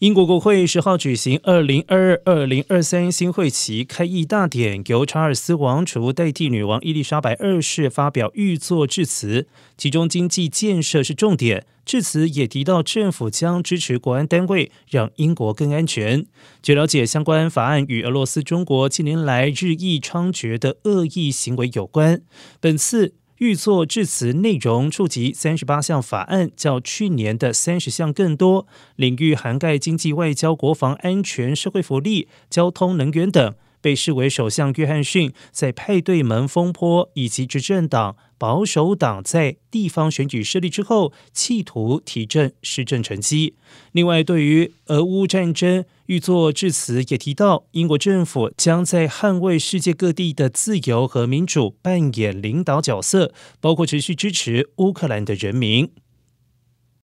英国国会十号举行二零二二二零二三新会期开议大典，由查尔斯王储代替女王伊丽莎白二世发表御作致辞，其中经济建设是重点。致辞也提到政府将支持国安单位，让英国更安全。据了解，相关法案与俄罗斯、中国近年来日益猖獗的恶意行为有关。本次。预作致辞内容触及三十八项法案，较去年的三十项更多，领域涵盖经济、外交、国防安全、社会福利、交通、能源等。被视为首相约翰逊在派对门风波以及执政党保守党在地方选举失利之后，企图提振施政成绩。另外，对于俄乌战争，预作致辞也提到，英国政府将在捍卫世界各地的自由和民主扮演领导角色，包括持续支持乌克兰的人民。